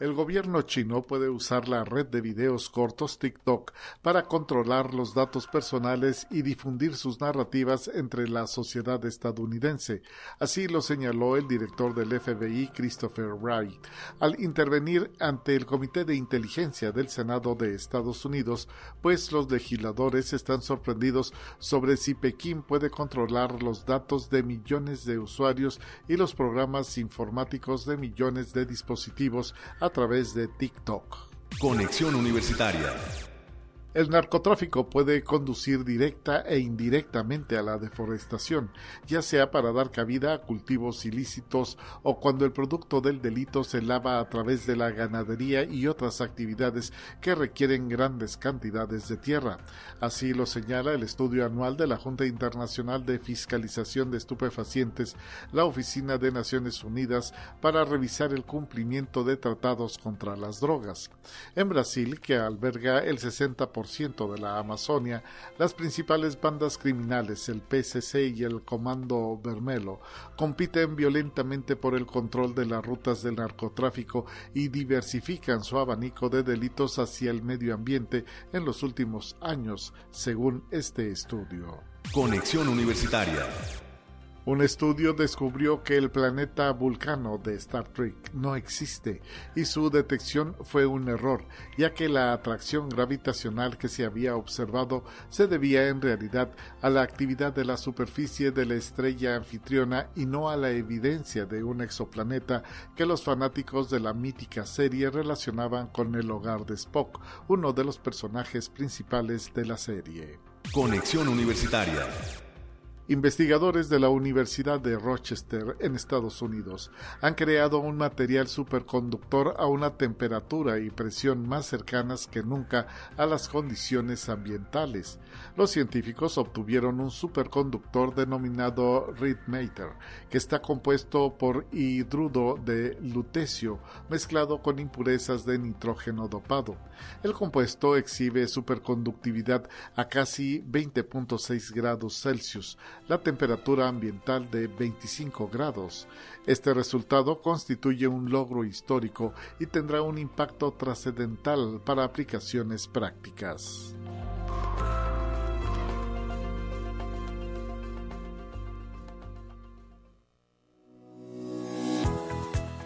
El gobierno chino puede usar la red de videos cortos TikTok para controlar los datos personales y difundir sus narrativas entre la sociedad estadounidense. Así lo señaló el director del FBI, Christopher Wright, al intervenir ante el Comité de Inteligencia del Senado de Estados Unidos, pues los legisladores están sorprendidos sobre si Pekín puede controlar los datos de millones de usuarios y los programas informáticos de millones de dispositivos través de TikTok. Conexión Universitaria el narcotráfico puede conducir directa e indirectamente a la deforestación, ya sea para dar cabida a cultivos ilícitos o cuando el producto del delito se lava a través de la ganadería y otras actividades que requieren grandes cantidades de tierra. Así lo señala el estudio anual de la Junta Internacional de Fiscalización de Estupefacientes, la Oficina de Naciones Unidas para revisar el cumplimiento de tratados contra las drogas. En Brasil, que alberga el 60% de la Amazonia, las principales bandas criminales, el PCC y el Comando Vermelo, compiten violentamente por el control de las rutas del narcotráfico y diversifican su abanico de delitos hacia el medio ambiente en los últimos años, según este estudio. Conexión Universitaria Un estudio descubrió que el planeta Vulcano de Star Trek no existe y su detección fue un error, ya que la atracción gravitacional que se había observado se debía en realidad a la actividad de la superficie de la estrella anfitriona y no a la evidencia de un exoplaneta que los fanáticos de la mítica serie relacionaban con el hogar de Spock, uno de los personajes principales de la serie. Conexión Universitaria. Investigadores de la Universidad de Rochester en Estados Unidos han creado un material superconductor a una temperatura y presión más cercanas que nunca a las condiciones ambientales. Los científicos obtuvieron un superconductor denominado Mater, que está compuesto por hidrudo de lutecio mezclado con impurezas de nitrógeno dopado. El compuesto exhibe superconductividad a casi 20.6 grados Celsius, la temperatura ambiental de 25 grados. Este resultado constituye un logro histórico y tendrá un impacto trascendental para aplicaciones prácticas.